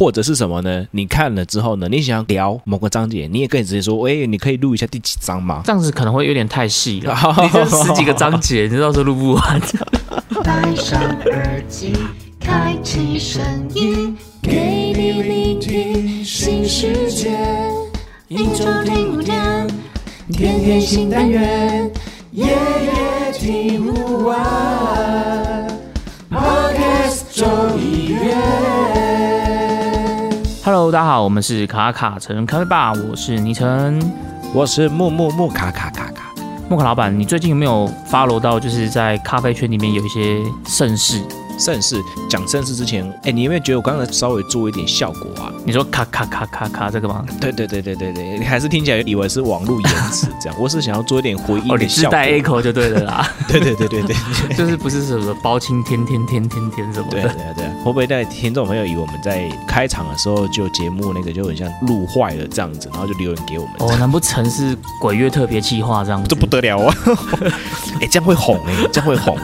或者是什么呢？你看了之后呢，你想要聊某个章节，你也可以直接说，哎，你可以录一下第几章吗？这样子可能会有点太细了，你这十几个章节，你到时候录不完。戴上耳机，开启声音，给你聆听新世界。一周听五天，天天新单元，夜夜听不完。Podcast 周一月。Hello，大家好，我们是卡卡城咖啡吧，我是倪晨，我是木木木卡卡卡卡。木卡老板，你最近有没有 follow 到，就是在咖啡圈里面有一些盛事？盛世讲盛世之前，哎，你有没有觉得我刚才稍微做一点效果啊？你说咔咔咔咔咔这个吗？对对对对对对，你还是听起来以为是网络延迟这样。我是想要做一点回音的效果。带 echo 就对了啦。对对对对对，就是不是什么包青天天天天天什么的。对对对，会不会在听众朋友以为我们在开场的时候就节目那个就很像录坏了这样子，然后就留言给我们？哦，难不成是鬼月特别计划这样？这不得了啊！哎，这样会红哎，这样会红。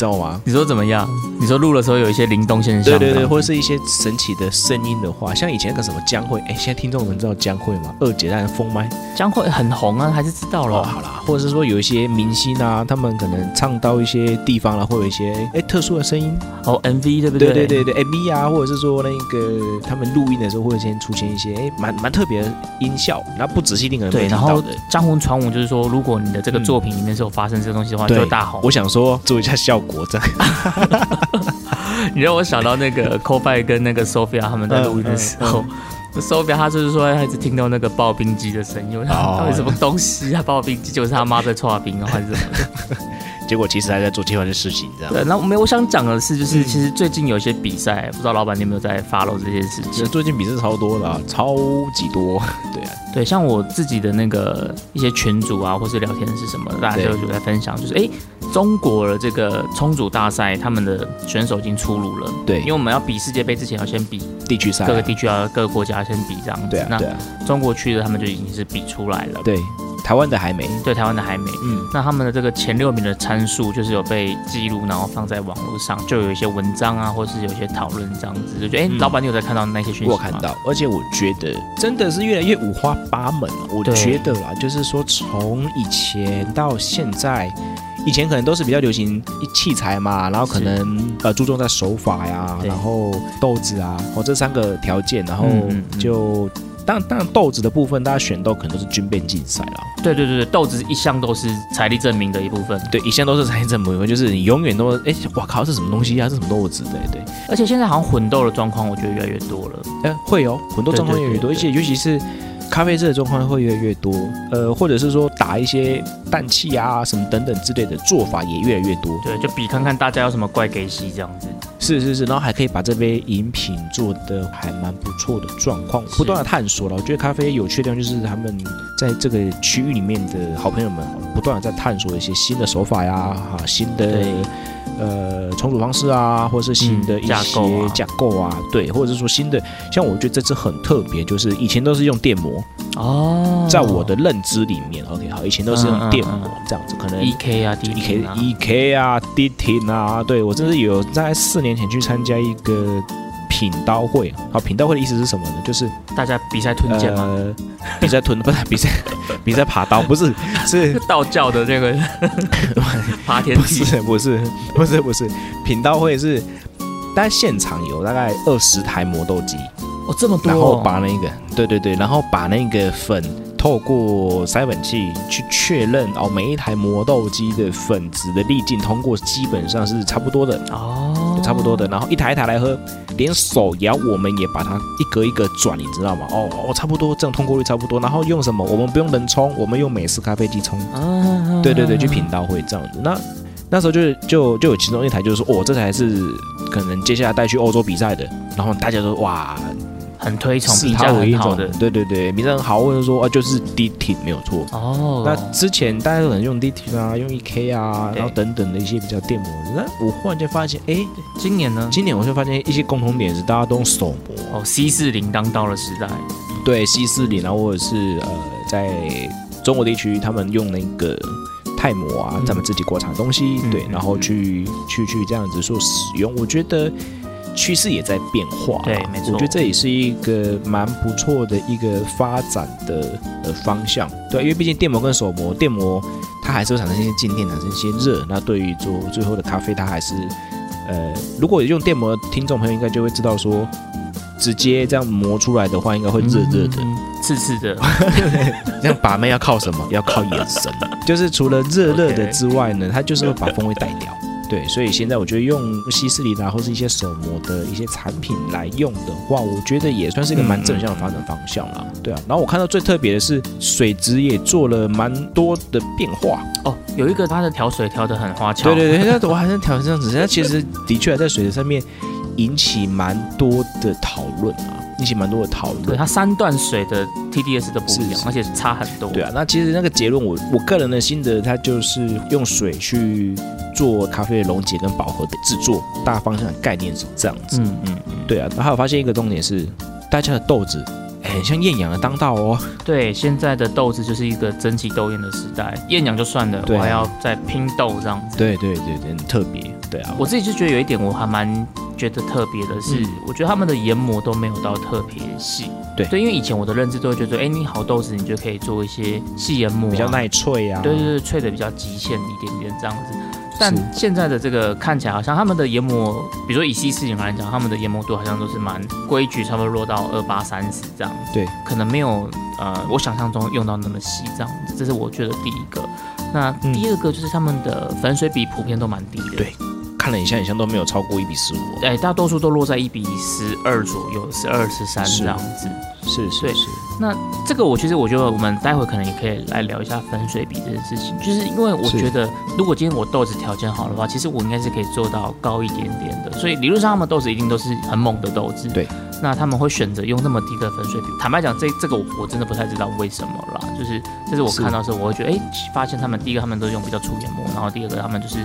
知道吗？你说怎么样？你说录的时候有一些灵动现象，对对对，或者是一些神奇的声音的话，像以前那个什么江蕙，哎，现在听众们知道江蕙吗？二姐在封麦，江蕙很红啊，还是知道了。好啦，或者是说有一些明星啊，他们可能唱到一些地方了，会有一些哎特殊的声音哦，MV 对不对？对对对对，MV 啊，或者是说那个他们录音的时候会先出现一些哎蛮蛮特别的音效，那不仔细听可能对。然后江湖传闻就是说，如果你的这个作品里面是有发生这个东西的话，就大红。我想说做一下效果。果真，你让我想到那个 Kobe 跟那个 Sophia 他们在录音的时候，Sophia 他就是说他一直听到那个刨冰机的声音，我想到底什么东西啊？刨冰机就是他妈在搓冰啊，还是什么的？结果其实还在做计划的事情，这样。对，那没我想讲的是，就是其实最近有一些比赛，不知道老板你有没有在 follow 这件事情？最近比赛超多的，啊超级多。对啊，对，像我自己的那个一些群组啊，或是聊天是什么，大家就有在分享，就是哎，中国的这个冲煮大赛，他们的选手已经出炉了。对，因为我们要比世界杯之前要先比地区赛，各个地区啊各个国家先比这样子。对啊，那中国区的他们就已经是比出来了。对。台湾的还没，对台湾的还没，嗯，那他们的这个前六名的参数就是有被记录，然后放在网络上，就有一些文章啊，或是有一些讨论这样子，就觉得哎，老板你有在看到那些讯息我看到，而且我觉得真的是越来越五花八门了。我觉得啦，就是说从以前到现在，以前可能都是比较流行器材嘛，然后可能呃注重在手法呀，然后豆子啊，或这三个条件，然后就。但但豆子的部分，大家选豆可能都是军备竞赛了。对对对对，豆子一向都是财力证明的一部分。对，一向都是财力证明，就是你永远都哎，我靠，是什么东西啊？是什么豆子？对对。而且现在好像混豆的状况，我觉得越来越多了。哎，会哦，混豆状况越来越多，而且尤其是咖啡色的状况会越来越多。呃，或者是说打一些氮气啊什么等等之类的做法也越来越多。对，就比看看大家有什么怪给西这样子。是是是，然后还可以把这杯饮品做的还蛮不错的状况，不断的探索了。我觉得咖啡有趣的地方就是他们在这个区域里面的好朋友们，不断的在探索一些新的手法呀，哈，新的。呃，重组方式啊，或者是新的一些架构啊，对，或者是说新的，像我觉得这次很特别，就是以前都是用电摩哦，在我的认知里面，OK，好，以前都是用电磨这样子，可能 E K 啊，E K E K 啊，D T 啊，对我真是有在四年前去参加一个。品刀会，好，品刀会的意思是什么呢？就是大家比赛吞剑吗？比赛吞不是比赛，比赛爬刀不是，是道教的这个 爬天梯，不是不是不是不是，品刀会是，大概现场有大概二十台磨豆机，哦这么多，然后把那个，对对对，然后把那个粉。透过筛粉器去确认哦，每一台磨豆机的粉质的粒径通过基本上是差不多的哦，差不多的。然后一台一台来喝，连手摇我们也把它一格一格转，你知道吗？哦哦，差不多，这种通过率差不多。然后用什么？我们不用人冲，我们用美式咖啡机冲。对对对，去品到会这样子。那那时候就就就有其中一台就是说，哦，这台是可能接下来带去欧洲比赛的。然后大家都哇。很推崇，评价很好的，对对对，名声很好，或者说啊，就是 D T 没有错哦。那之前大家都可能用 D T 啊，用 E K 啊，然后等等的一些比较电磨。那我忽然间发现，哎，今年呢？今年我就发现一些共同点是大家都用手磨哦。C 四零当道的时代，对 C 四零啊，或者是呃，在中国地区他们用那个泰模啊，咱们自己国产东西，对，然后去去去这样子说使用，我觉得。趋势也在变化。对，没错。我觉得这也是一个蛮不错的一个发展的呃方向。对，因为毕竟电磨跟手磨，电磨它还是会产生一些静电，产生一些热。那对于做最后的咖啡，它还是呃，如果用电磨听众朋友应该就会知道说。直接这样磨出来的话，应该会热热的、刺刺的。这样把妹要靠什么？要靠眼神。就是除了热热的之外呢，它就是会把风味带掉。对，所以现在我觉得用西斯里达或是一些手磨的一些产品来用的话，我觉得也算是一个蛮正向的发展方向啦。对啊，然后我看到最特别的是水质也做了蛮多的变化哦，有一个它的调水调的很花俏。对对对，那我还是调成这样子，那其实的确在水的上面。引起蛮多的讨论啊，引起蛮多的讨论。对，它三段水的 TDS 都不一样，而且差很多。对啊，那其实那个结论，我我个人的心得，它就是用水去做咖啡的溶解跟饱和的制作，大方向的概念是这样子。嗯嗯嗯，对啊。然后还有发现一个重点是，大家的豆子，哎，像艳阳的当道哦。对，现在的豆子就是一个争奇斗艳的时代，艳阳就算了，我还要再拼豆这样子。对对对对，很特别。对啊，我自己就觉得有一点我还蛮。觉得特别的是，我觉得他们的研磨都没有到特别细。对对，因为以前我的认知都会觉得，哎，你好豆子，你就可以做一些细研磨，比较耐脆啊。对对对，脆的比较极限一点点这样子。但现在的这个看起来好像他们的研磨，比如说以西式来讲，他们的研磨度好像都是蛮规矩，差不多落到二八三十这样。对，可能没有呃我想象中用到那么细这样子。这是我觉得第一个。那第二个就是他们的粉水比普遍都蛮低的。对。看了一下，好像都没有超过一比十五。哎，大多数都落在一比十二左右，十二、十三这样子。是是是。那这个我其实我觉得我们待会可能也可以来聊一下粉水比这件事情，就是因为我觉得如果今天我豆子条件好的话，其实我应该是可以做到高一点点的。所以理论上他们豆子一定都是很猛的豆子。对。那他们会选择用那么低的粉水比？坦白讲，这这个我真的不太知道为什么啦。就是这是我看到的时候，我会觉得，哎，发现他们第一个他们都用比较粗研磨，然后第二个他们就是。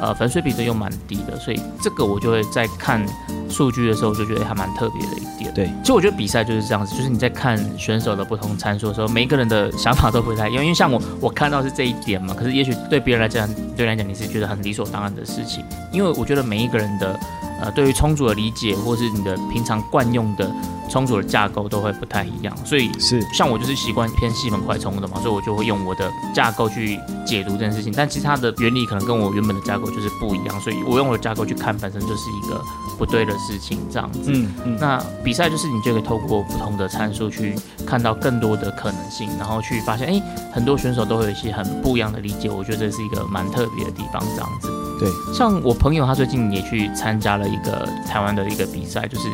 呃，粉水比的又蛮低的，所以这个我就会在看数据的时候就觉得还蛮特别的一点。对，其实我觉得比赛就是这样子，就是你在看选手的不同参数的时候，每一个人的想法都不太一样。因为像我，我看到是这一点嘛，可是也许对别人来讲，对来讲你是觉得很理所当然的事情。因为我觉得每一个人的呃，对于充足的理解，或是你的平常惯用的。充足的架构都会不太一样，所以是像我就是习惯偏细粉快充的嘛，所以我就会用我的架构去解读这件事情。但其实它的原理可能跟我原本的架构就是不一样，所以我用我的架构去看本身就是一个不对的事情，这样子。嗯嗯。那比赛就是你就可以透过不同的参数去看到更多的可能性，然后去发现，哎，很多选手都会有一些很不一样的理解。我觉得这是一个蛮特别的地方，这样子。对。像我朋友他最近也去参加了一个台湾的一个比赛，就是。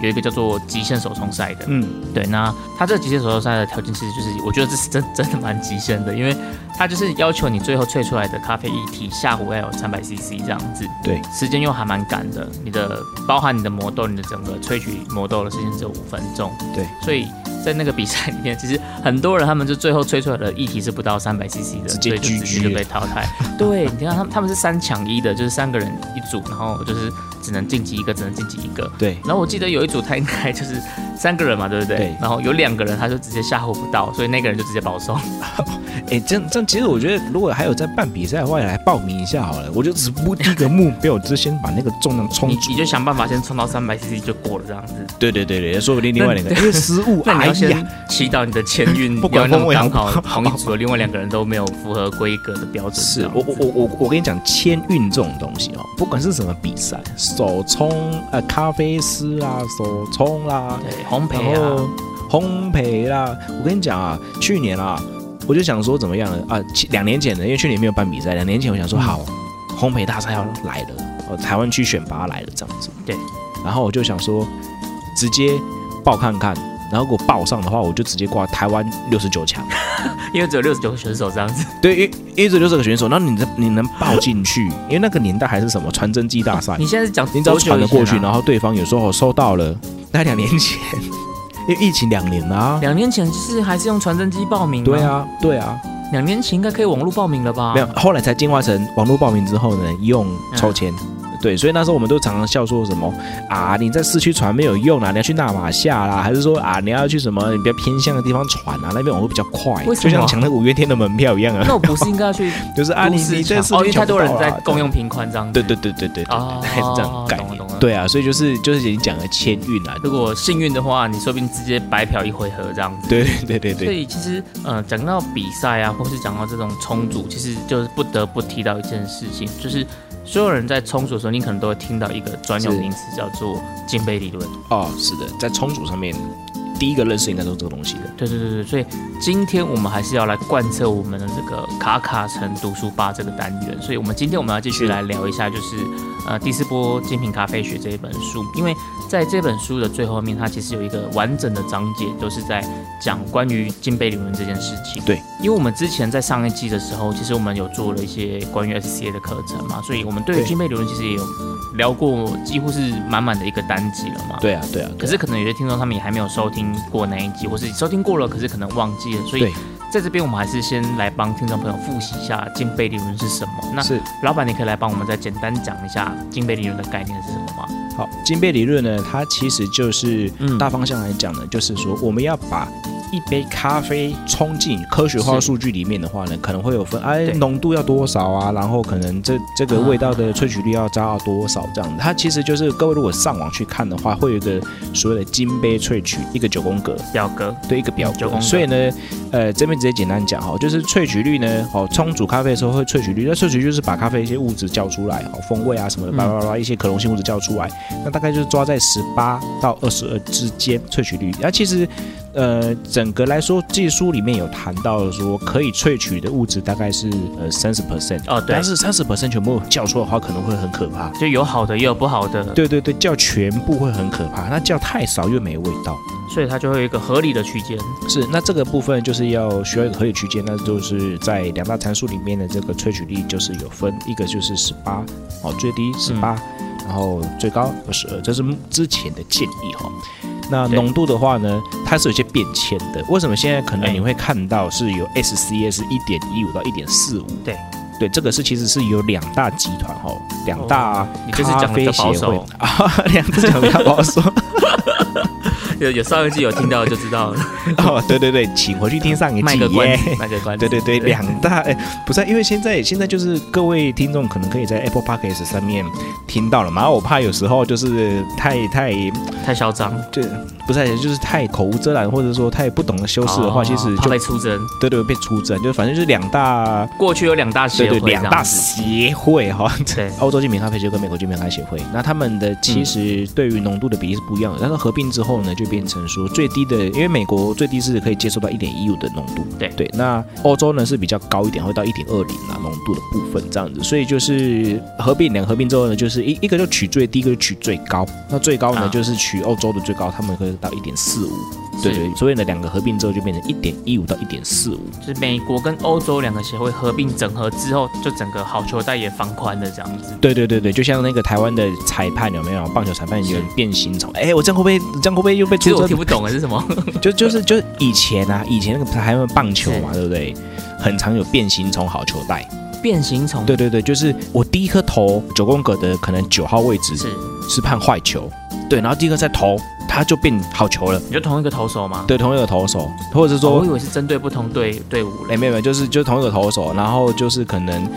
有一个叫做极限手冲赛的，嗯，对，那他这个极限手冲赛的条件其实就是，我觉得这是真真的蛮极限的，因为他就是要求你最后萃出来的咖啡一体下壶要有三百 CC 这样子，对，时间又还蛮赶的，你的包含你的磨豆，你的整个萃取磨豆的时间只有五分钟，对，所以。在那个比赛里面，其实很多人他们就最后吹出来的议题是不到三百 CC 的，直接直接就被淘汰。对，你看他们他们是三抢一的，就是三个人一组，然后就是只能晋级一个，只能晋级一个。对。然后我记得有一组他应该就是三个人嘛，对不对？对。然后有两个人他就直接下货不到，所以那个人就直接保送。哎，这样这样，其实我觉得如果还有在办比赛的话，来报名一下好了。我就只不第一个目标就是先把那个重量冲，你你就想办法先冲到三百 CC 就过了这样子。对对对对，说不定另外两个因 为失误，那你要先祈祷你的签运 不管刚好同一组的另外两个人都没有符合规格的标准。是我我我我我跟你讲，签运这种东西哦，不管是什么比赛，手冲呃咖啡师啊，手冲啦，对烘焙啊，烘焙啦，我跟你讲啊，去年啊。我就想说怎么样呢？啊，两年前的，因为去年没有办比赛，两年前我想说好，烘焙大赛要来了，呃，台湾区选拔来了这样子。对，然后我就想说，直接报看看，然后如果报上的话，我就直接挂台湾六十九强，因为只有六十九个选手这样子。对，因因为只有六十个选手，那你能你能报进去？因为那个年代还是什么传真机大赛？你现在是讲你只要传了过去，然后对方有时候收到了，那两年前。因为疫情两年啊，两年前是还是用传真机报名？对啊，对啊，两年前应该可以网络报名了吧？没有，后来才进化成网络报名之后呢，用抽签，对，所以那时候我们都常常笑说什么啊，你在市区传没有用啊，你要去纳马夏啦，还是说啊，你要去什么你比较偏向的地方传啊，那边我会比较快，就像抢那五月天的门票一样啊。那我不是应该要去，就是啊，你你在市区太多人在共用平宽这样。对对对对对，大概 是这样概念。对啊，所以就是就是已经讲了签运啊，如果幸运的话，你说不定直接白嫖一回合这样子。对对对对。所以其实呃，讲到比赛啊，或是讲到这种冲组，其实就是不得不提到一件事情，就是所有人在冲煮的时候，你可能都会听到一个专有名词，叫做金杯理论。哦，是的，在冲煮上面。第一个认识应该都是这个东西的，对对对对，所以今天我们还是要来贯彻我们的这个卡卡城读书吧这个单元，所以我们今天我们要继续来聊一下，就是呃第四波精品咖啡学这一本书，因为在这本书的最后面，它其实有一个完整的章节，都是在讲关于金杯理论这件事情。对，因为我们之前在上一季的时候，其实我们有做了一些关于 SCA 的课程嘛，所以我们对于金杯理论其实也有聊过，几乎是满满的一个单集了嘛。对啊，对啊。可是可能有些听众他们也还没有收听。过那一集，或是收听过了，可是可能忘记了，所以在这边我们还是先来帮听众朋友复习一下金杯理论是什么。那是老板，你可以来帮我们再简单讲一下金杯理论的概念是什么吗？好，金杯理论呢，它其实就是大方向来讲呢，就是说我们要把。一杯咖啡冲进科学化数据里面的话呢，可能会有分，哎，浓度要多少啊？然后可能这这个味道的萃取率要加到多少这样子？它其实就是各位如果上网去看的话，会有一个所谓的金杯萃取一个九宫格表格，对，一个表格。所以呢，呃，这边直接简单讲哈，就是萃取率呢，哦，冲煮咖啡的时候会萃取率，那萃取就是把咖啡一些物质叫出来，哦，风味啊什么的，叭叭叭一些可溶性物质叫出来，那大概就是抓在十八到二十二之间萃取率。那其实。呃，整个来说，技术里面有谈到说，可以萃取的物质大概是呃三十 percent 哦，对，但是三十 percent 全部叫错的话，可能会很可怕，就有好的也有不好的。对对对，叫全部会很可怕，那叫太少又没味道，所以它就会有一个合理的区间。是，那这个部分就是要需要一个合理区间，那就是在两大参数里面的这个萃取率就是有分，一个就是十八哦，最低十八，然后最高二十二，这是之前的建议哈。那浓度的话呢，它是有些变迁的。为什么现在可能你会看到是有 SCS 一点一五到一点四五？对，对，这个是其实是有两大集团哈，两大咖啡协会啊，两只讲比较保守。有有上一季有听到就知道了 哦，对对对，请回去听上一季。卖个关，卖个关。对对对，两大哎，不是，因为现在现在就是各位听众可能可以在 Apple Podcast 上面听到了嘛，我怕有时候就是太太太嚣张，就不是，就是太口无遮拦，或者说太不懂得修饰的话，其实就被出征。对对，被出征，就反正就是两大过去有两大协会，两大协会哈，对，欧洲精品咖啡协会跟美国精品咖啡协会，那他们的其实对于浓度的比例是不一样的，但是合并之后呢，就变成说最低的，因为美国最低是可以接受到一点一五的浓度，对对。那欧洲呢是比较高一点，会到一点二零啊浓度的部分这样子，所以就是合并两个合并之后呢，就是一一个就取最低，一个就取最高。那最高呢就是取欧洲的最高，他们可以到一点四五。对对，所以呢两个合并之后就变成一点一五到一点四五。就是美国跟欧洲两个协会合并整合之后，就整个好球带也放宽了这样子。对对对对，就像那个台湾的裁判有没有？棒球裁判有变形虫？哎，我这样会不会这样会不会又被？其实我听不懂啊，是什么？就就是就是以前啊，以前那个台湾棒球嘛，对不对？很常有变形虫好球带。变形虫？对对对，就是我第一颗投九宫格的可能九号位置是是判坏球，对，然后第一个再投。他就变好球了。你就同一个投手吗？对，同一个投手，或者是说，我以为是针对不同队队伍。哎，没有没有，就是就同一个投手，然后就是可能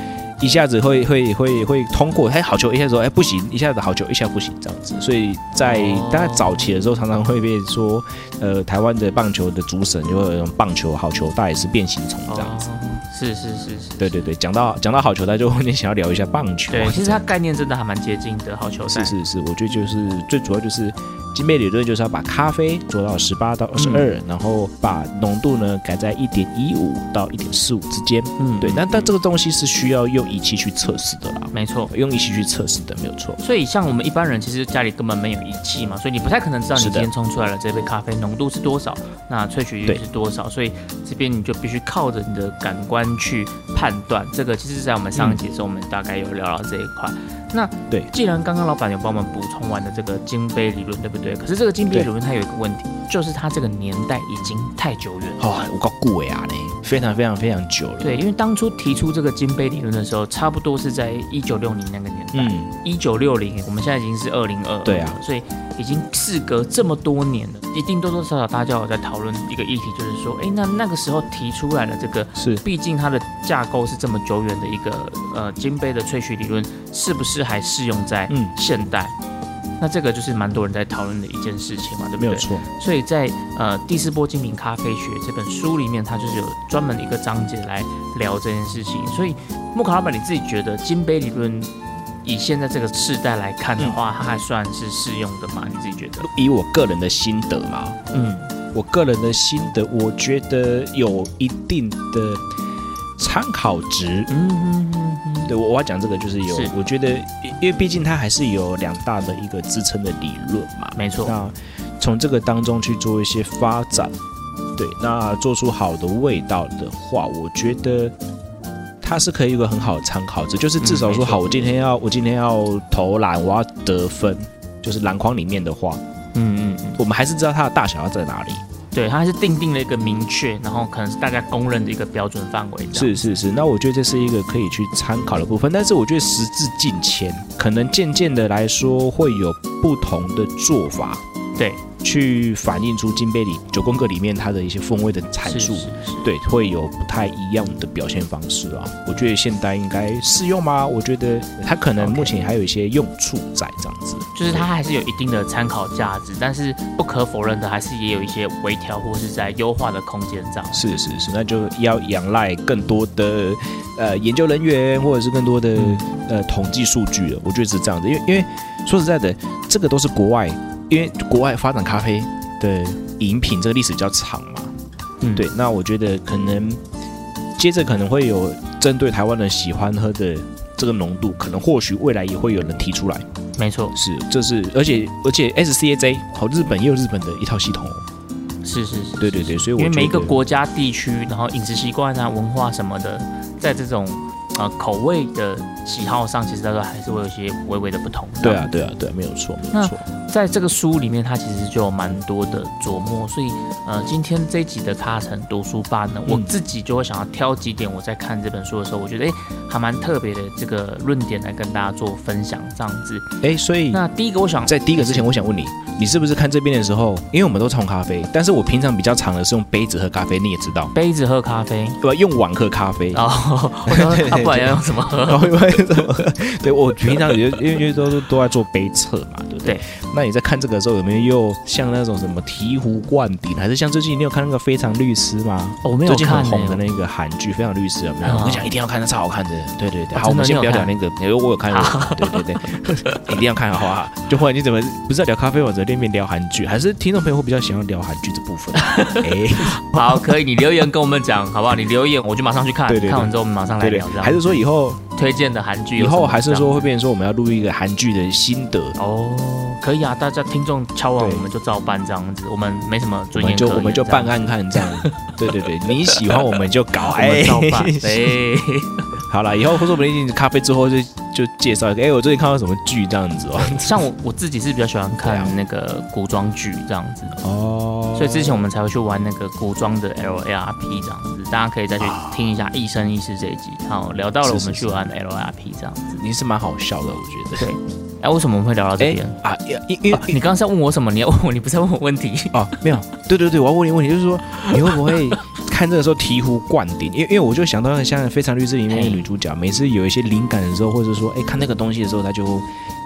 一下子会会会会通过，哎，好球，一下子说，哎，不行，一下子好球，一下不行，这样子。所以在大概早期的时候，常常会被说，呃，台湾的棒球的主审就会用棒球好球带是变形虫这样子。是是是是，对对对，讲到讲到好球带，就你想要聊一下棒球。对，其实它概念真的还蛮接近的，好球带。是是是，我觉得就是最主要就是。金杯理论就是要把咖啡做到十八到二十二，然后把浓度呢改在一点一五到一点四五之间。嗯，对。那但这个东西是需要用仪器去测试的啦。没错，用仪器去测试的没有错。所以像我们一般人其实家里根本没有仪器嘛，所以你不太可能知道你今天冲出来了这杯咖啡浓度是多少，那萃取率是多少。所以这边你就必须靠着你的感官去判断。这个其实，在我们上一节的时候，我们大概有聊到这一块。那对，既然刚刚老板有帮我们补充完的这个金杯理论，对不对？可是这个金杯理论它有一个问题，就是它这个年代已经太久远了。哦，我告顾伟啊嘞，非常非常非常久了。对，因为当初提出这个金杯理论的时候，差不多是在一九六零那个年代。嗯，一九六零，我们现在已经是二零二。对啊，所以已经事隔这么多年了，一定多多少少大家有在讨论一个议题，就是说，哎，那那个时候提出来的这个是，毕竟它的架构是这么久远的一个呃金杯的萃取理论，是不是还适用在现代？那这个就是蛮多人在讨论的一件事情嘛，对不对？没有错。所以在呃第四波精品咖啡学这本书里面，它就是有专门的一个章节来聊这件事情。所以木卡老板，你自己觉得金杯理论以现在这个世代来看的话，它还算是适用的吗？你自己觉得？以我个人的心得嘛，嗯，我个人的心得，我觉得有一定的参考值。嗯嗯嗯。对，我我要讲这个就是有，我觉得，因为毕竟它还是有两大的一个支撑的理论嘛，没错。那从这个当中去做一些发展，对，那做出好的味道的话，我觉得它是可以有个很好的参考值，就是至少说，好，我今天要我今天要投篮，我要得分，就是篮筐里面的话，嗯嗯，我们还是知道它的大小要在哪里。对，它是定定了一个明确，然后可能是大家公认的一个标准范围。是是是，那我觉得这是一个可以去参考的部分。但是我觉得时至近前，可能渐渐的来说会有不同的做法。对。去反映出金杯里九宫格里面它的一些风味的阐述，对，会有不太一样的表现方式啊。我觉得现代应该适用吗？我觉得它可能目前还有一些用处在这样子，就是它还是有一定的参考价值，但是不可否认的还是也有一些微调或是在优化的空间这样。是是是，那就要仰赖更多的呃研究人员或者是更多的呃统计数据了。我觉得是这样子，因为因为说实在的，这个都是国外。因为国外发展咖啡的饮品这个历史比较长嘛，嗯，对，那我觉得可能接着可能会有针对台湾人喜欢喝的这个浓度，可能或许未来也会有人提出来。没错，是，这是，而且而且 S C A J 好，日本也有日本的一套系统哦。是是是，对对对，所以因为每一个国家地区，然后饮食习惯啊、文化什么的，在这种。呃，口味的喜好上，其实大家还是会有一些微微的不同。对啊，对啊，对，没有错，没有错。在这个书里面，它其实就有蛮多的琢磨，所以呃，今天这一集的卡城读书吧呢，我自己就会想要挑几点，我在看这本书的时候，我觉得哎，还蛮特别的这个论点来跟大家做分享，这样子。哎，所以那第一个，我想在第一个之前，我想问你，你是不是看这边的时候，因为我们都冲咖啡，但是我平常比较常的是用杯子喝咖啡，你也知道，杯子喝咖啡，对吧？用碗喝咖啡。哦，不然要用什么喝？对，我平常也因为因为都都在做杯测嘛，对不对？那你在看这个时候有没有又像那种什么醍醐灌顶，还是像最近你有看那个《非常律师》吗？我没有看。最近很红的那个韩剧《非常律师》有没有？我讲一定要看，那超好看的。对对对，好，我们先不要聊那个，因为我有看。对对对，一定要看，好不好？就或者你怎么不是聊咖啡，或者那边聊韩剧，还是听众朋友会比较喜欢聊韩剧这部分？哎，好，可以，你留言跟我们讲，好不好？你留言，我就马上去看。对对，看完之后我们马上来聊。还是说以后？推荐的韩剧，以后还是说会变成说我们要录一个韩剧的心得。哦，可以啊，大家听众敲完我们就照办这样子，我们没什么尊严，就我们就办案看这样，对对对，你喜欢我们就搞，哎，照办，哎，好了，以后或者我们一定咖啡之后就就介绍一个，哎，我最近看到什么剧这样子哦，像我我自己是比较喜欢看那个古装剧这样子。哦，所以之前我们才会去玩那个古装的 L R P 这样子，大家可以再去听一下《一生一世》这一集，好，聊到了我们去玩。L R P 这样子，你是蛮好笑的，我觉得。对，哎，为什么我们会聊到这边啊？因因为你刚刚在问我什么？你要问我，你不是在问我问题 哦？没有，对对对，我要问你问题，就是说你会不会看这个时候醍醐灌顶？因为因为我就想到像《非常律师》里面的女主角，每次有一些灵感的时候，或者说哎看那个东西的时候，她就。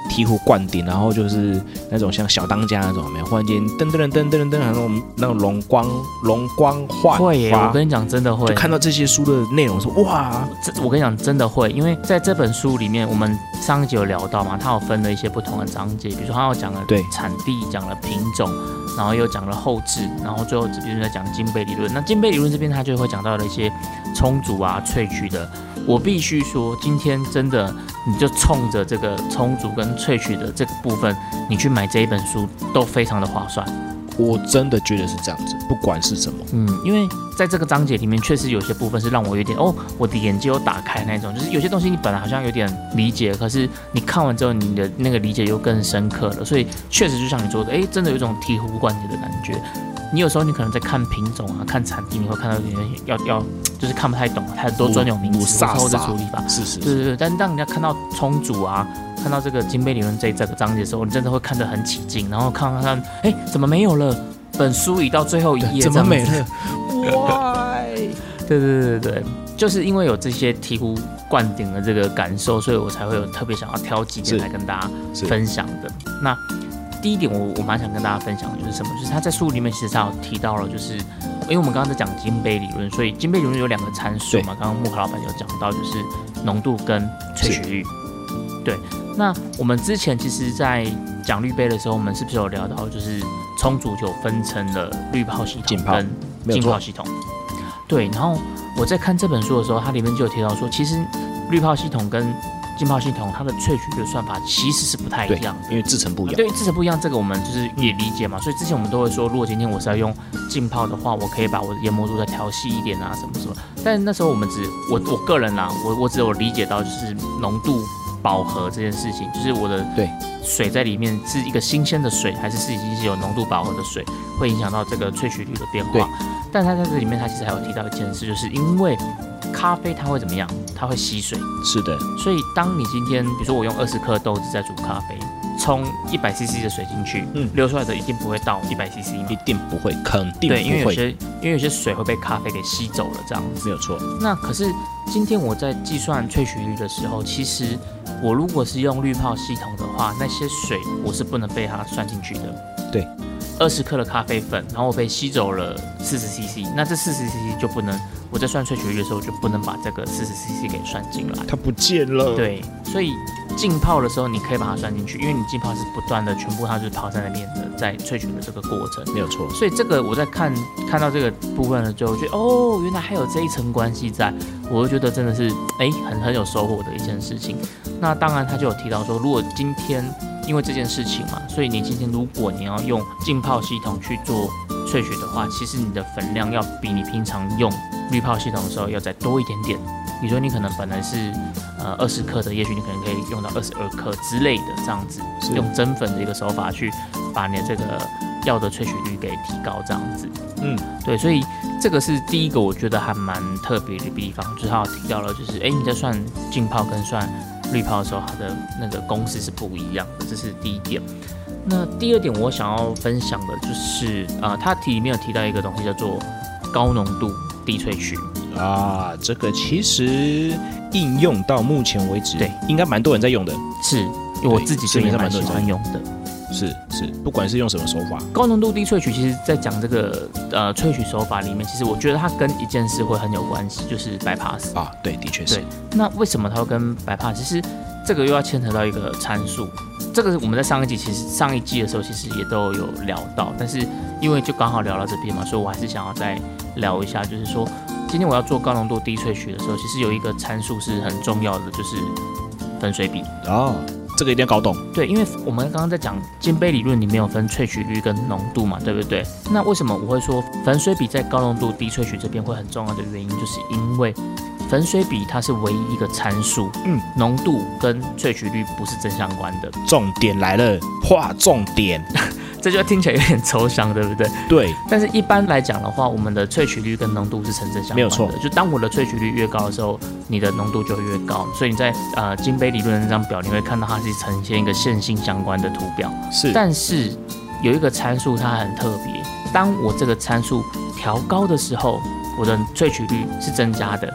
醍醐灌顶，然后就是那种像小当家那种，没有忽然间噔噔噔噔噔噔，那种那种容光容光焕会耶！我跟你讲，真的会。就看到这些书的内容，说哇，这我跟你讲，真的会，因为在这本书里面，我们上一集有聊到嘛，它有分了一些不同的章节，比如说它有讲了对产地，讲了品种，然后又讲了后置，然后最后这边在讲金杯理论。那金杯理论这边，它就会讲到了一些充足啊、萃取的。我必须说，今天真的，你就冲着这个充足跟萃取的这个部分，你去买这一本书都非常的划算。我真的觉得是这样子，不管是什么，嗯，因为在这个章节里面，确实有些部分是让我有点哦，我的眼界有打开那种，就是有些东西你本来好像有点理解，可是你看完之后，你的那个理解又更深刻了。所以确实就像你说的，哎，真的有一种醍醐灌顶的感觉。你有时候你可能在看品种啊，看产地，你会看到有点要要就是看不太懂，很多专有名词或者处理法，是是，对对对。但当人家看到充足啊，看到这个金杯理论这这个章节的时候，你真的会看得很起劲，然后看看看，哎，怎么没有了？本书已到最后一页，怎么没了？Why？对对对对对，就是因为有这些醍醐灌顶的这个感受，所以我才会有特别想要挑几件来跟大家分享的。那第一点，我我蛮想跟大家分享的就是什么？就是他在书里面其实他有提到了，就是因为我们刚刚在讲金杯理论，所以金杯理论有两个参数嘛。刚刚木卡老板有讲到，就是浓度跟萃取率。对，那我们之前其实，在讲滤杯的时候，我们是不是有聊到，就是充足就分成了滤泡系统跟浸泡系统？对，然后我在看这本书的时候，它里面就有提到说，其实滤泡系统跟浸泡系统它的萃取的算法其实是不太一样的，因为制成不一样。对，制成不一样，这个我们就是也理解嘛。所以之前我们都会说，如果今天我是要用浸泡的话，我可以把我的研磨度再调细一点啊，什么什么。但那时候我们只我我个人啦，我我只有理解到就是浓度。饱和这件事情，就是我的对水在里面是一个新鲜的水，还是是已经是有浓度饱和的水，会影响到这个萃取率的变化。但它在这里面，它其实还有提到一件事，就是因为咖啡它会怎么样？它会吸水。是的。所以当你今天，比如说我用二十克豆子在煮咖啡。冲一百 CC 的水进去，嗯，流出来的一定不会到一百 CC，一定不会，肯定对，因为有些因为有些水会被咖啡给吸走了，这样子没有错。那可是今天我在计算萃取率的时候，其实我如果是用滤泡系统的话，那些水我是不能被它算进去的。对，二十克的咖啡粉，然后我被吸走了四十 CC，那这四十 CC 就不能。我在算萃取率的时候，就不能把这个四十 CC 给算进来，它不见了。对，所以浸泡的时候你可以把它算进去，因为你浸泡是不断的，全部它就是泡在那边的，在萃取的这个过程没有错。所以这个我在看看到这个部分的时候，觉得哦，原来还有这一层关系在，我就觉得真的是哎，很很有收获的一件事情。那当然他就有提到说，如果今天因为这件事情嘛，所以你今天如果你要用浸泡系统去做萃取的话，其实你的粉量要比你平常用滤泡系统的时候要再多一点点。比如说你可能本来是呃二十克的，也许你可能可以用到二十二克之类的这样子，用蒸粉的一个手法去把你的这个药的萃取率给提高这样子。嗯，对，所以这个是第一个我觉得还蛮特别的地方，就是他提到了，就是哎你在算浸泡跟算滤泡的时候，它的那个公式是不一样的，这是第一点。那第二点我想要分享的就是啊，它题里面有提到一个东西叫做高浓度低萃取啊，这个其实应用到目前为止，对，应该蛮多人在用的，是我自己也蛮喜欢用的。是是，不管是用什么手法，高浓度低萃取，其实在讲这个呃萃取手法里面，其实我觉得它跟一件事会很有关系，就是 bypass 啊，对，的确是。对，那为什么它会跟 bypass？其实这个又要牵扯到一个参数，这个我们在上一季其实上一季的时候其实也都有聊到，但是因为就刚好聊到这边嘛，所以我还是想要再聊一下，就是说今天我要做高浓度低萃取的时候，其实有一个参数是很重要的，就是粉水比哦。这个一定要搞懂。对，因为我们刚刚在讲金杯理论里面有分萃取率跟浓度嘛，对不对？那为什么我会说粉水比在高浓度低萃取这边会很重要的原因，就是因为粉水比它是唯一一个参数，嗯，浓度跟萃取率不是正相关的。重点来了，划重点。这就听起来有点抽象，对不对？对。但是一般来讲的话，我们的萃取率跟浓度是成正相关的。没有错。就当我的萃取率越高的时候，你的浓度就会越高。所以你在呃金杯理论那张表，你会看到它是呈现一个线性相关的图表。是。但是有一个参数它很特别，当我这个参数调高的时候，我的萃取率是增加的，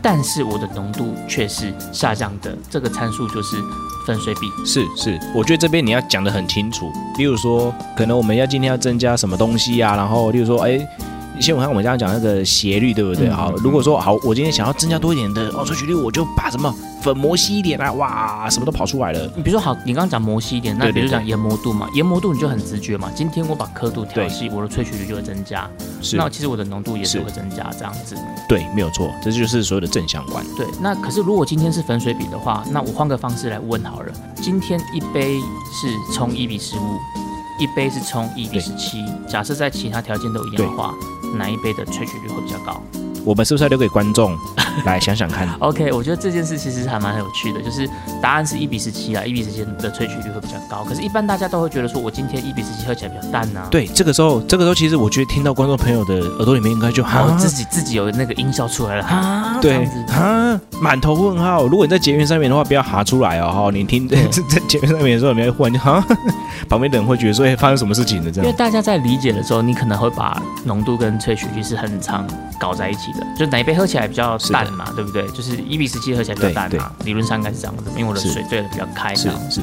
但是我的浓度却是下降的。这个参数就是。粉水比是是，我觉得这边你要讲得很清楚。例如说，可能我们要今天要增加什么东西啊，然后例如说，哎。先我看我们刚刚讲那个斜率，对不对？好，如果说好，我今天想要增加多一点的哦萃取率，我就把什么粉磨细一点啊，哇，什么都跑出来了。你比如说好，你刚刚讲磨细一点，那比如讲研磨度嘛，研磨度你就很直觉嘛。今天我把刻度调细，我的萃取率就会增加。是，那其实我的浓度也是会增加，这样子。对，没有错，这就是所有的正相关。对，那可是如果今天是粉水比的话，那我换个方式来问好了，今天一杯是冲一比十五，一杯是冲一比十七，假设在其他条件都一样的话。哪一杯的萃取率会比较高？我们是不是要留给观众来想想看。OK，我觉得这件事其实还蛮有趣的，就是答案是一比十七啊，一比十七的萃取率会比较高。可是，一般大家都会觉得说，我今天一比十七喝起来比较淡呢。对，这个时候，这个时候其实我觉得听到观众朋友的耳朵里面应该就好，自己自己有那个音效出来了哈，对啊，满头问号。如果你在捷运上面的话，不要哈出来哦哈。你听 在捷运上面的时候，你要忽然就 哈，旁边的人会觉得说，哎，发生什么事情了？这样。因为大家在理解的时候，你可能会把浓度跟萃取率是很常搞在一起的，就哪一杯喝起来比较淡嘛，对不对？就是一比十七喝起来比较淡嘛，理论上应该是这样子，因为我的水兑的比较开，这样是。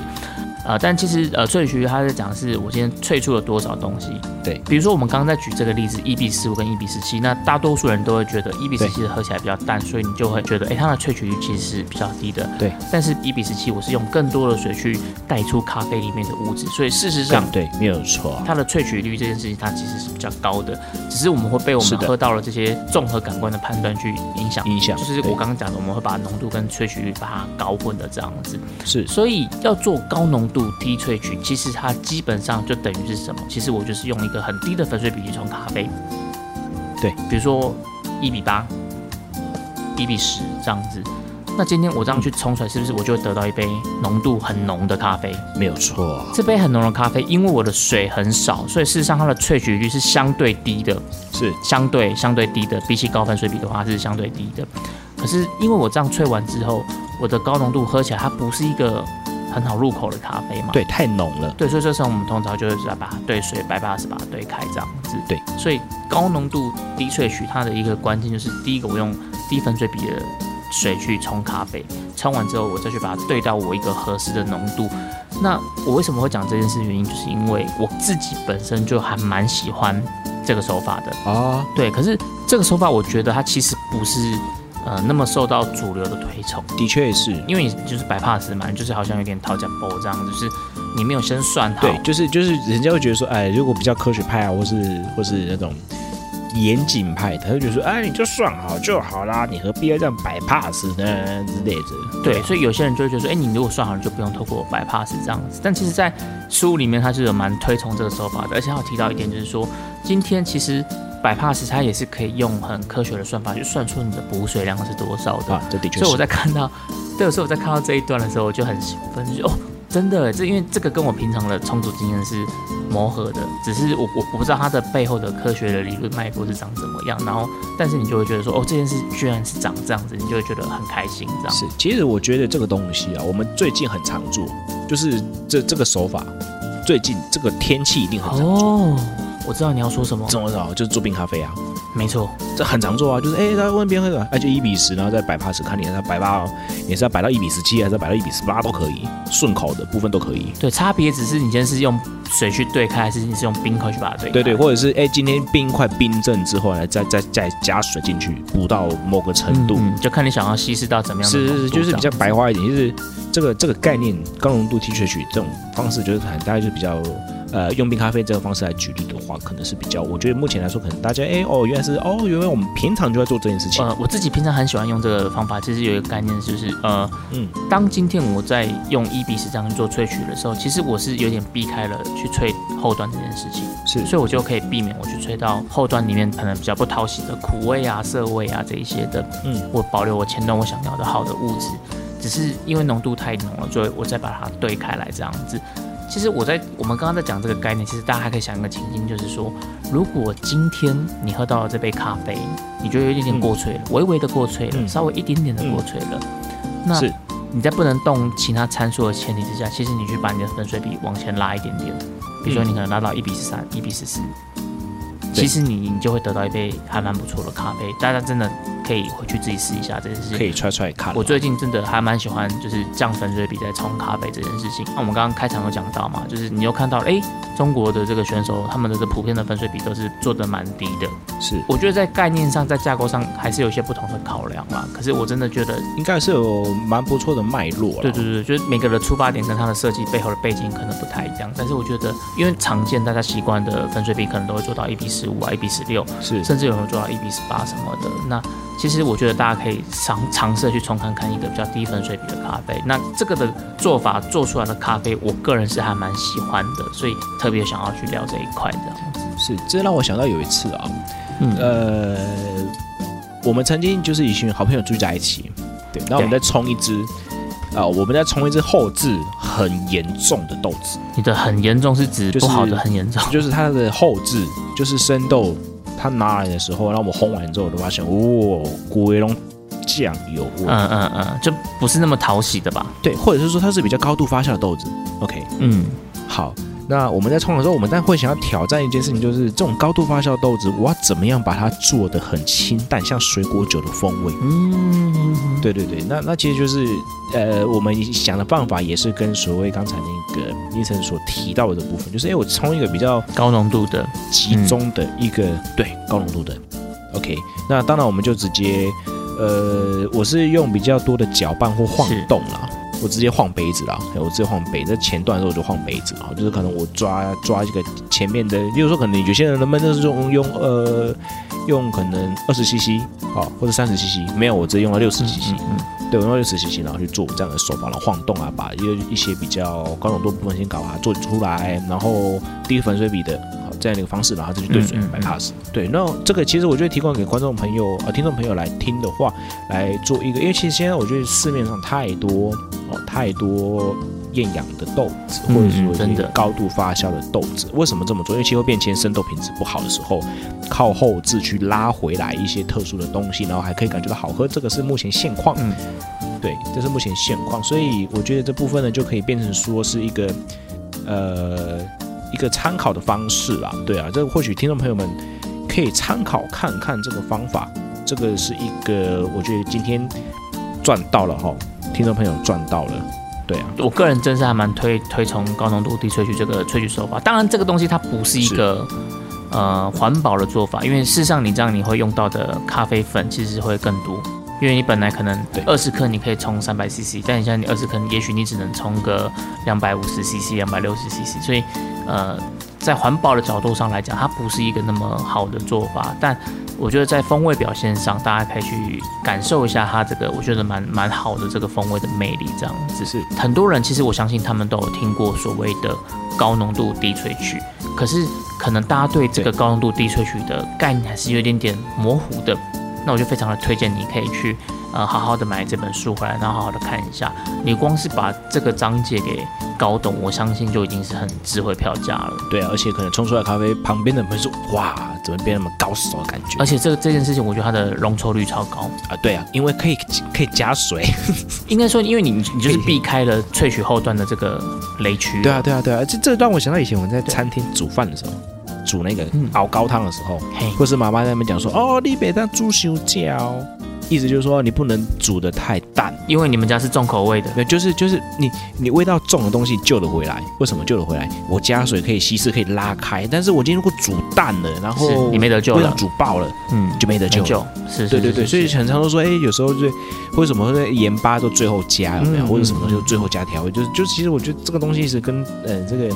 呃，但其实呃，萃取它在讲的是我今天萃出了多少东西。对，比如说我们刚刚在举这个例子，一比十五跟一比十七，那大多数人都会觉得一比十七的喝起来比较淡，所以你就会觉得，哎，它的萃取率其实是比较低的。对，但是一比十七，我是用更多的水去带出咖啡里面的物质，所以事实上，对，没有错，它的萃取率这件事情它其实是比较高的，只是我们会被我们喝到了这些综合感官的判断去影响，影响，就是我刚刚讲的，我们会把浓度跟萃取率把它搞混的这样子。是，所以要做高浓度低萃取。其实它基本上就等于是什么？其实我就是用一个很低的粉碎比例冲咖啡，对，比如说一比八、一比十这样子。那今天我这样去冲出来，是不是我就会得到一杯浓度很浓的咖啡？没有错，这杯很浓的咖啡，因为我的水很少，所以事实上它的萃取率是相对低的，是相对相对低的，比起高粉水比的话是相对低的。可是因为我这样萃完之后，我的高浓度喝起来它不是一个。很好入口的咖啡嘛？对，太浓了。对，所以这时候我们通常就是在把它兑水，百八十把它兑开这样子。对，所以高浓度低萃取它的一个关键就是，第一个我用低粉水比的水去冲咖啡，冲完之后我再去把它兑到我一个合适的浓度。那我为什么会讲这件事？原因就是因为我自己本身就还蛮喜欢这个手法的啊。对，可是这个手法我觉得它其实不是。呃，那么受到主流的推崇，的确是。因为你就是白帕斯嘛，就是好像有点讨价包这样，就是你没有先算好，对，就是就是人家会觉得说，哎，如果比较科学派啊，或是或是那种严谨派，他就觉得说，哎，你就算好就好啦，你何必要这样摆 pass 呢之类的？对，所以有些人就会觉得说，哎，你如果算好了，就不用透过摆 pass 这样子。但其实，在书里面，他是有蛮推崇这个手法的，而且他有提到一点，就是说，今天其实。百帕斯它也是可以用很科学的算法去算出你的补水量是多少的啊，这的确。所以我在看到，对，有时候我在看到这一段的时候，我就很兴奋，就哦，真的，这因为这个跟我平常的充足经验是磨合的，只是我我我不知道它的背后的科学的理论脉络是长怎么样，然后，但是你就会觉得说，哦，这件事居然是长这样子，你就会觉得很开心，这样。是，其实我觉得这个东西啊，我们最近很常做，就是这这个手法，最近这个天气一定很常做。我知道你要说什么，怎么着？就是做冰咖啡啊，没错，这很常做啊。就是哎，他问别人喝，哎，就一比十，然后再摆 pass，看你他摆八，你是要摆到一比十七，还是摆到一比十八都可以，顺口的部分都可以。对，差别只是你今天是用水去兑开，还是你是用冰块去把它兑？对对，或者是哎，今天冰块冰镇之后，来再再再加水进去，补到某个程度，就看你想要稀释到怎么样。是是是，就是比较白花一点，就是这个这个概念，高浓度提萃取这种方式，就是很大概就比较。呃，用冰咖啡这个方式来举例的话，可能是比较，我觉得目前来说，可能大家，哎，哦，原来是，哦，原来我们平常就在做这件事情。呃，我自己平常很喜欢用这个方法，其实有一个概念就是，呃，嗯，当今天我在用一比十这样去做萃取的时候，其实我是有点避开了去萃后端这件事情，是，所以我就可以避免我去萃到后端里面可能比较不讨喜的苦味啊、涩味啊这一些的，嗯，我保留我前端我想要的好的物质，只是因为浓度太浓了，所以我再把它兑开来这样子。其实我在我们刚刚在讲这个概念，其实大家还可以想一个情境，就是说，如果今天你喝到了这杯咖啡，你觉得有一点点过萃了，微微的过萃了，稍微一点点的过萃了，那你在不能动其他参数的前提之下，其实你去把你的粉水比往前拉一点点，比如说你可能拉到一比十三、一比十四，其实你你就会得到一杯还蛮不错的咖啡。大家真的。可以回去自己试一下这件事情，可以踹踹看。我最近真的还蛮喜欢，就是降粉水比在冲咖啡这件事情。那我们刚刚开场有讲到嘛，就是你又看到，哎，中国的这个选手他们的这普遍的粉水比都是做的蛮低的。是，我觉得在概念上，在架构上还是有一些不同的考量嘛。可是我真的觉得应该是有蛮不错的脉络。对对对，就是每个的出发点跟他的设计背后的背景可能不太一样。但是我觉得，因为常见大家习惯的粉水比可能都会做到一比十五啊，一比十六，是，甚至有人做到一比十八什么的。那其实我觉得大家可以尝尝试去冲看看一个比较低粉水比的咖啡。那这个的做法做出来的咖啡，我个人是还蛮喜欢的，所以特别想要去聊这一块这样子。是，这让我想到有一次啊，嗯呃，我们曾经就是一群好朋友住在一起，对，那我们再冲一支，啊，我们再冲一支后置很严重的豆子。你的很严重是指不好的很严重，就是它的后置，就是生豆，它拿来的时候，让我们烘完之后，我就发现，哇，古威龙酱油味，嗯嗯嗯，就不是那么讨喜的吧？对，或者是说它是比较高度发酵的豆子。OK，嗯，好。那我们在冲的时候，我们但会想要挑战一件事情，就是这种高度发酵豆子，我要怎么样把它做的很清淡，像水果酒的风味。嗯，对对对，那那其实就是，呃，我们想的办法也是跟所谓刚才那个医生所提到的部分，就是哎，我冲一个比较高浓度的、集中的一个对高浓度的。OK，那当然我们就直接，呃，我是用比较多的搅拌或晃动了。我直接晃杯子啦，我直接晃杯，在前段的时候我就晃杯子啊，就是可能我抓抓这个前面的，例如说可能有些人能不能是用用呃用可能二十 CC 啊或者三十 CC，没有我直接用了六十 CC，嗯，对，我用六十 CC 然后去做这样的手法，然后晃动啊，把一一些比较高浓度部分先搞它做出来，然后低粉水比的。这样的一个方式，然后再去兑水买 pass。对，那这个其实我觉得提供给观众朋友呃听众朋友来听的话，来做一个，因为其实现在我觉得市面上太多哦太多厌氧的豆子，或者说真的高度发酵的豆子。为什么这么做？因为气候变迁，生豆品质不好的时候，靠后置去拉回来一些特殊的东西，然后还可以感觉到好喝。这个是目前现况。嗯，对，这是目前现况。所以我觉得这部分呢，就可以变成说是一个呃。一个参考的方式啦，对啊，这个或许听众朋友们可以参考看看这个方法，这个是一个我觉得今天赚到了哈，听众朋友赚到了，对啊，我个人真是还蛮推推崇高浓度低萃取这个萃取手法，当然这个东西它不是一个呃环保的做法，因为事实上你这样你会用到的咖啡粉其实会更多。因为你本来可能二十克你可以冲三百 CC，但你现在你二十克，也许你只能冲个两百五十 CC、两百六十 CC，所以呃，在环保的角度上来讲，它不是一个那么好的做法。但我觉得在风味表现上，大家可以去感受一下它这个，我觉得蛮蛮好的这个风味的魅力。这样子是很多人其实我相信他们都有听过所谓的高浓度低萃取，可是可能大家对这个高浓度低萃取的概念还是有一点点模糊的。那我就非常的推荐你可以去，呃，好好的买这本书回来，然后好好的看一下。你光是把这个章节给搞懂，我相信就已经是很值回票价了。对啊，而且可能冲出来咖啡旁边的朋友说，哇，怎么变那么高手的感觉？而且这个这件事情，我觉得它的容错率超高啊。对啊，因为可以可以加水。应该说，因为你你就是避开了萃取后段的这个雷区。对啊，对啊，对啊，这这让我想到以前我们在餐厅煮饭的时候。煮那个熬高汤的时候，或是妈妈在那边讲说：“哦，你别当猪修饺。”意思就是说，你不能煮的太淡，因为你们家是重口味的。对，就是就是你你味道重的东西救得回来。为什么救得回来？我加水可以稀释，可以拉开。但是我今天如果煮淡了，然后你没得救了，煮爆了，嗯，就没得救。是，对对对。所以很常都说，哎，有时候就为什么会盐巴都最后加有没有？或者什么就最后加调味？就是就其实我觉得这个东西是跟呃这个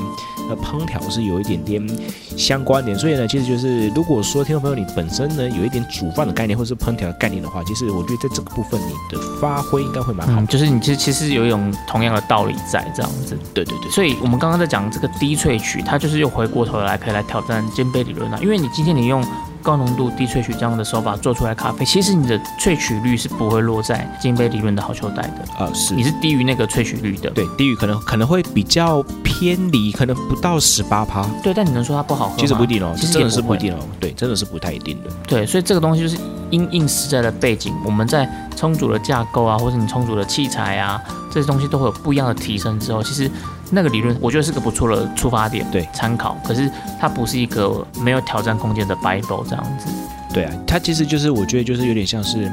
呃烹调是有一点点相关联。所以呢，其实就是如果说听众朋友你本身呢有一点煮饭的概念，或者是烹调的概念的话，其实。我觉得在这个部分，你的发挥应该会蛮好。就是你其实其实有一种同样的道理在这样子。对对对。所以我们刚刚在讲这个低萃取，它就是又回过头来可以来挑战煎杯理论了。因为你今天你用。高浓度低萃取这样的手法做出来咖啡，其实你的萃取率是不会落在金杯理论的好球带的。呃，是，你是低于那个萃取率的。对，低于可能可能会比较偏离，可能不到十八趴。对，但你能说它不好喝其实不一定哦，其实真的是不一定哦。对，真的是不太一定的。对，所以这个东西就是因应时代的背景，我们在充足的架构啊，或者你充足的器材啊，这些东西都会有不一样的提升之后，其实。那个理论我觉得是个不错的出发点，对，参考。可是它不是一个没有挑战空间的 Bible 这样子。对啊，它其实就是我觉得就是有点像是，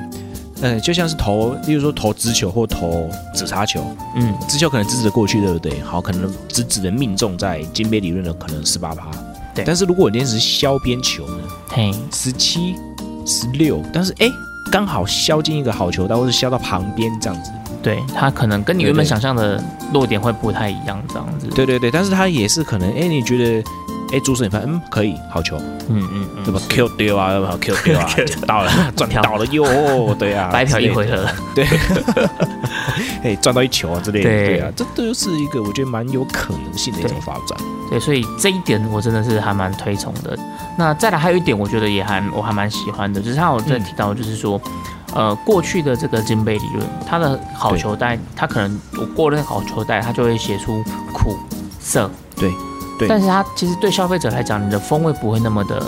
呃，就像是投，例如说投直球或投紫砂球，嗯，直球可能直直的过去，对不对？好，可能直直的命中在金杯理论的可能十八趴，对。但是如果你天是削边球呢？嘿，十七、十六，但是哎，刚好削进一个好球袋，或是削到旁边这样子。对他可能跟你原本想象的落点会不太一样，这样子。对对对，但是他也是可能，哎，你觉得，哎，主审你看，嗯，可以，好球，嗯嗯嗯，对吧？Q 丢啊，对吧？Q 丢啊，到了，赚到了哟，对啊，白嫖一回合，对，哎，赚到一球啊之类的，对啊，这都是一个我觉得蛮有可能性的一种发展。对，所以这一点我真的是还蛮推崇的。那再来还有一点，我觉得也还我还蛮喜欢的，就是他有在提到，就是说，呃，过去的这个金杯理论，它的好球带，它可能我过了好球带，它就会写出苦涩，对对，但是它其实对消费者来讲，你的风味不会那么的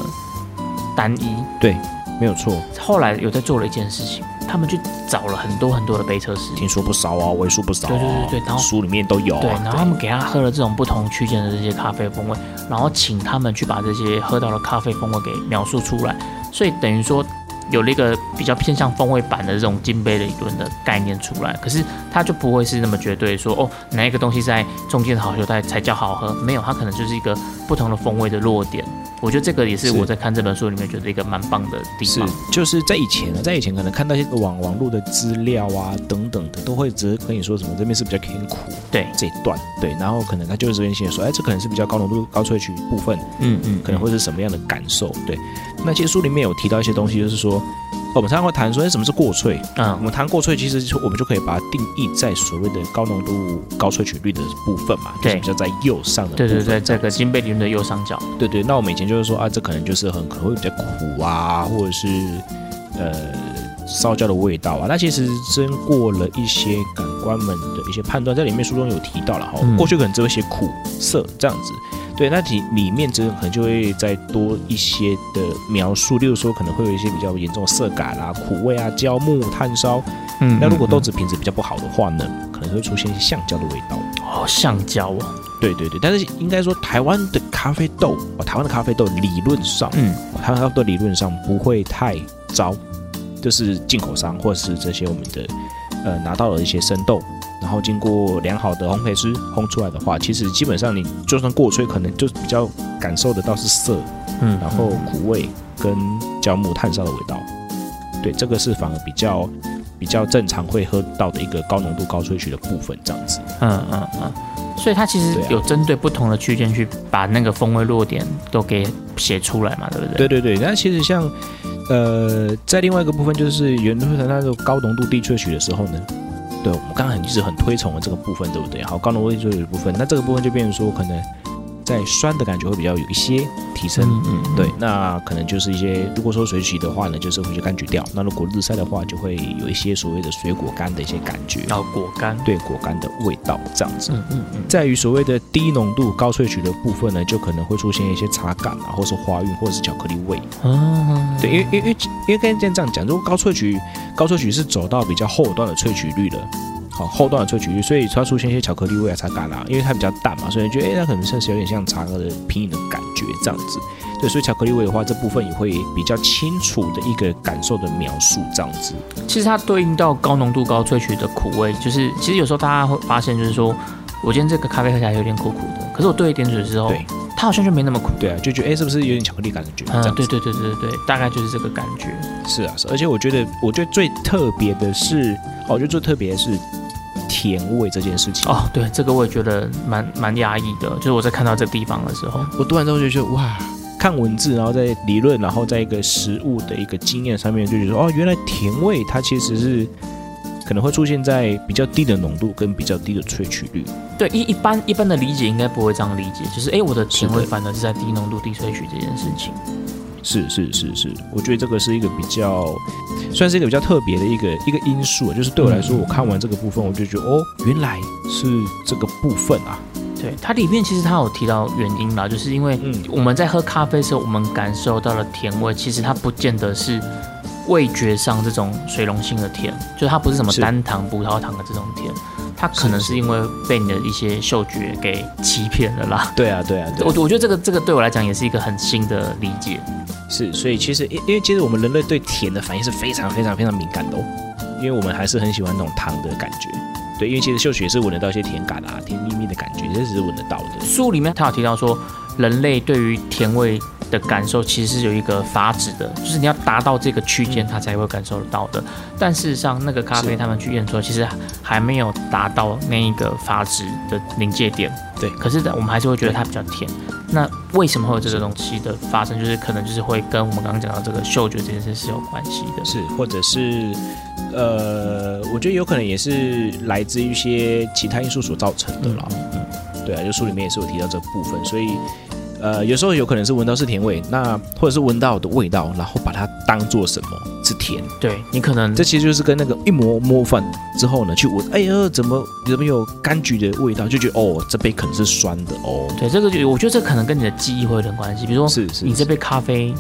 单一，对，没有错。后来有在做了一件事情。他们去找了很多很多的杯测师，听说不少啊，为数不少。对对对对，然后书里面都有。对，然后他们给他喝了这种不同区间的这些咖啡风味，然后请他们去把这些喝到的咖啡风味给描述出来，所以等于说有了一个比较偏向风味版的这种金杯的理论的概念出来。可是它就不会是那么绝对说哦，哪一个东西在中间的好球袋才叫好喝？没有，它可能就是一个不同的风味的落点。我觉得这个也是我在看这本书里面觉得一个蛮棒的地方。是，就是在以前呢，在以前可能看到一些网网络的资料啊等等的，都会只跟你说什么这边是比较偏苦，对这一段，对，然后可能他就是这边写说，哎，这可能是比较高浓度高萃取部分，嗯嗯，可能会是什么样的感受？对，那其实书里面有提到一些东西，就是说。我们常常会谈说，哎，什么是过萃？嗯，我们谈过萃，其实我们就可以把它定义在所谓的高浓度高萃取率的部分嘛，就是比较在右上的。对对对，这个金杯理论的右上角。对对，那我们以前就是说啊，这可能就是很可能会比较苦啊，或者是呃烧焦的味道啊。那其实经过了一些感官们的一些判断，在里面书中有提到了哈，过去可能只会写苦涩这样子。对，那里里面这可能就会再多一些的描述，例如说可能会有一些比较严重的涩感啊、苦味啊、焦木、炭烧。嗯，那如果豆子品质比较不好的话呢，可能会出现一些橡胶的味道。哦，橡胶哦。对对对，但是应该说台湾的咖啡豆，台湾的咖啡豆理论上，嗯，台湾咖啡豆理论上不会太糟，就是进口商或者是这些我们的呃拿到了一些生豆。然后经过良好的烘焙师烘出来的话，其实基本上你就算过吹，可能就比较感受得到是涩，嗯，然后苦味跟焦木炭烧的味道，对，这个是反而比较比较正常会喝到的一个高浓度高萃取的部分，这样子，嗯嗯嗯，所以它其实有针对不同的区间去把那个风味弱点都给写出来嘛，对不对？对对对，那其实像呃，在另外一个部分就是原来它那种高浓度低萃取的时候呢。对，我们刚刚很一直很推崇的这个部分，对不对？好，高浓度萃取的部分，那这个部分就变成说可能。在酸的感觉会比较有一些提升，嗯，对，那可能就是一些，如果说水洗的话呢，就是会去柑橘调；那如果日晒的话，就会有一些所谓的水果干的一些感觉，然后果干，对，果干的味道这样子。嗯嗯嗯。在于所谓的低浓度高萃取的部分呢，就可能会出现一些茶感啊，或是花韵，或者是巧克力味。哦。对，因为因为因为跟这样讲，如果高萃取高萃取是走到比较后端的萃取率了。好后段的萃取率，所以它出现一些巧克力味啊、茶感啊，因为它比较淡嘛，所以觉得哎，它可能甚至有点像茶的品饮的感觉这样子。对，所以巧克力味的话，这部分也会比较清楚的一个感受的描述这样子。其实它对应到高浓度高萃取的苦味，就是其实有时候大家会发现，就是说我今天这个咖啡喝起来有点苦苦的，可是我兑一点水之后，对，它好像就没那么苦。对啊，就觉得哎，是不是有点巧克力感的觉？嗯，对对对对对对，大概就是这个感觉。是啊，是，而且我觉得，我觉得最特别的是，哦，我觉得最特别的是。甜味这件事情哦，对，这个我也觉得蛮蛮压抑的。就是我在看到这个地方的时候，我读完之后就觉得哇，看文字，然后在理论，然后在一个食物的一个经验上面，就觉得哦，原来甜味它其实是可能会出现在比较低的浓度跟比较低的萃取率。对，一一般一般的理解应该不会这样理解，就是哎，我的甜味反而是在低浓度低萃取这件事情。是是是是，我觉得这个是一个比较，算是一个比较特别的一个一个因素，就是对我来说，我看完这个部分，我就觉得哦，原来是这个部分啊。对，它里面其实它有提到原因啦，就是因为我们在喝咖啡的时候，我们感受到了甜味，其实它不见得是味觉上这种水溶性的甜，就它不是什么单糖、葡萄糖的这种甜。它可能是因为被你的一些嗅觉给欺骗了啦。对啊，对啊，我我觉得这个这个对我来讲也是一个很新的理解。是，所以其实因因为其实我们人类对甜的反应是非常非常非常敏感的哦，因为我们还是很喜欢那种糖的感觉。对，因为其实嗅觉是闻得到一些甜感啊、甜蜜蜜的感觉，这只是闻得到的。书里面他有提到说，人类对于甜味。的感受其实是有一个阀值的，就是你要达到这个区间，它才会感受得到的。但事实上，那个咖啡他们去验出来，其实还没有达到那一个阀值的临界点。对，可是我们还是会觉得它比较甜。那为什么会有这个东西的发生？就是可能就是会跟我们刚刚讲到这个嗅觉这件事是有关系的。是，或者是呃，我觉得有可能也是来自一些其他因素所造成的啦。嗯，对啊，就书里面也是有提到这部分，所以。呃，有时候有可能是闻到是甜味，那或者是闻到的味道，然后把它当做什么是甜？对你可能这其实就是跟那个一模摸饭之后呢，去闻，哎呀，怎么怎么有柑橘的味道，就觉得哦，这杯可能是酸的哦。对，这个就我觉得这可能跟你的记忆会有点关系，比如说是是你这杯咖啡。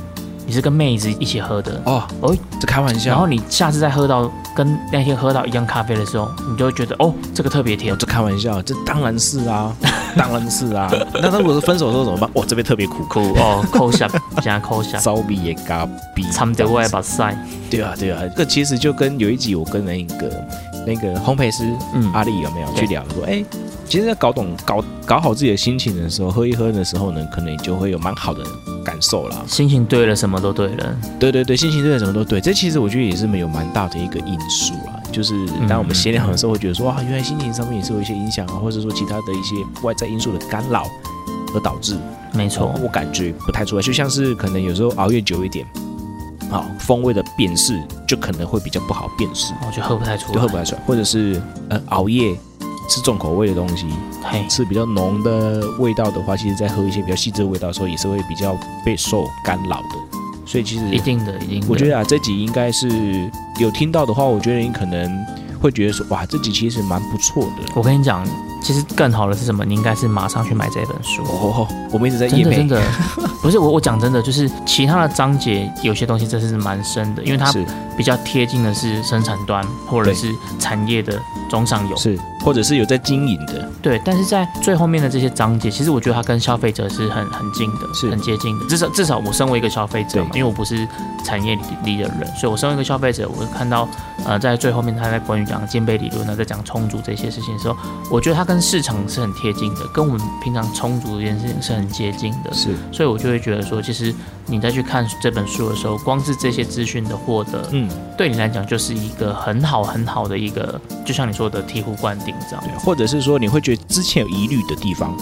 你是跟妹子一起喝的哦，哦，这开玩笑。然后你下次再喝到跟那天喝到一样咖啡的时候，你就会觉得哦，这个特别甜。这开玩笑，这当然是啊，当然是啊。那他如果是分手的时候怎么办？哇，这边特别苦苦哦，抠下加抠下，烧鼻也嘎鼻，掺着外把塞。对啊，对啊，这其实就跟有一集我跟那个那个烘焙师阿丽有没有去聊说，哎。其实，在搞懂、搞搞好自己的心情的时候，喝一喝的时候呢，可能就会有蛮好的感受啦。心情对了，什么都对了。对对对，心情对了，什么都对。这其实我觉得也是没有蛮大的一个因素啦。就是当我们闲聊的时候，会觉得说，哇，原来心情上面也是有一些影响啊，或者说其他的一些外在因素的干扰而导致。没错，我感觉不太出来，就像是可能有时候熬夜久一点，好风味的辨识就可能会比较不好辨识，我就喝不太出来，就喝不太出来，或者是呃熬夜。吃重口味的东西，吃比较浓的味道的话，其实在喝一些比较细致的味道的时候，也是会比较备受干扰的。所以其实一定的，一定。我觉得啊，这集应该是有听到的话，我觉得你可能会觉得说，哇，这集其实蛮不错的。我跟你讲。其实更好的是什么？你应该是马上去买这本书。哦，我们一直在真的真的，不是我我讲真的，就是其他的章节有些东西真的是蛮深的，因为它比较贴近的是生产端或者是产业的中上游，是或者是有在经营的。对，但是在最后面的这些章节，其实我觉得它跟消费者是很很近的，是。很接近的。至少至少我身为一个消费者嘛，因为我不是产业里的人，所以我身为一个消费者，我会看到呃在最后面他在关于讲肩背理论呢，在讲充足这些事情的时候，我觉得它跟市场是很贴近的，跟我们平常充足这件事情是很接近的，是，所以我就会觉得说，其实你在去看这本书的时候，光是这些资讯的获得，嗯，对你来讲就是一个很好很好的一个，就像你说的醍醐灌顶这样，对，或者是说你会觉得之前有疑虑的地方，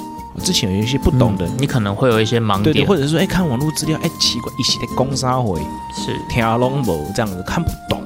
之前有一些不懂的，你可能会有一些盲点，或者是说，哎，看网络资料，哎，奇怪，一些的攻杀回是听龙某这样子看不懂。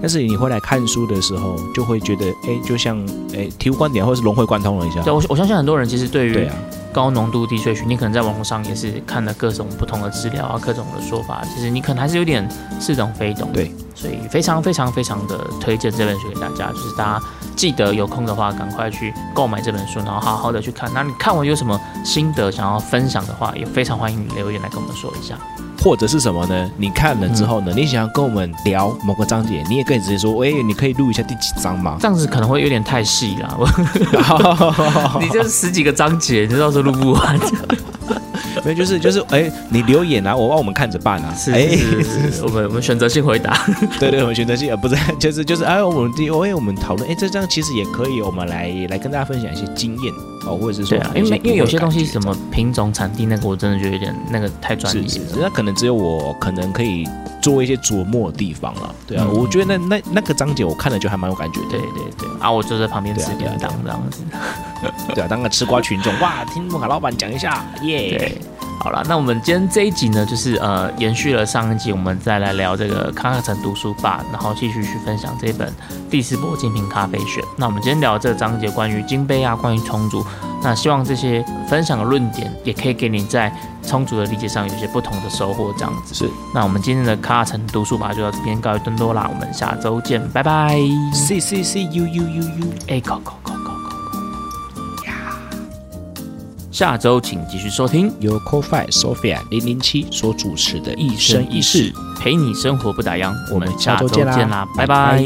但是你回来看书的时候，就会觉得，哎，就像，哎，醍醐灌顶，或者是融会贯通了一下。对，我我相信很多人其实对于高浓度低萃取，你可能在网络上也是看了各种不同的资料啊，各种的说法，其实你可能还是有点似懂非懂。对，所以非常非常非常的推荐这本书给大家，就是大家记得有空的话，赶快去购买这本书，然后好好的去看。那你看完有什么心得想要分享的话，也非常欢迎你留言来跟我们说一下。或者是什么呢？你看了之后呢？你想要跟我们聊某个章节，你也可以直接说：“哎，你可以录一下第几章吗？” 这样子可能会有点太细了。你这十几个章节，你到时候录不完。没有，就是就是，哎，你留言啊，我帮我们看着办啊。是是 是，我们我们选择性回答。对对，我们选择性，呃，不是，就是就是，哎，我们第，因为我们讨论，哎，这张其实也可以，我们来来跟大家分享一些经验哦，或者是说，啊因为因为有些东西什么品种、产地那个，我真的觉得有点那个太专业了。那可能只有我可能可以做一些琢磨的地方了。对啊，我觉得那那那个章节我看了就还蛮有感觉。对对对，啊，我就在旁边吃便当这样子。对啊，当个吃瓜群众，哇，听木卡老板讲一下，耶。好了，那我们今天这一集呢，就是呃，延续了上一集，我们再来聊这个康克城读书吧，然后继续去分享这本第四波精品咖啡选。那我们今天聊这个章节关于金杯啊，关于充足，那希望这些分享的论点也可以给你在充足的理解上有些不同的收获，这样子。是。那我们今天的卡城读书吧就到这边告一段落啦，我们下周见，拜拜。C C C U U U U A 考考考。下周请继续收听由 Coffee Sophia 零零七所主持的《一生一世》，陪你生活不打烊。我们下周见啦，拜拜。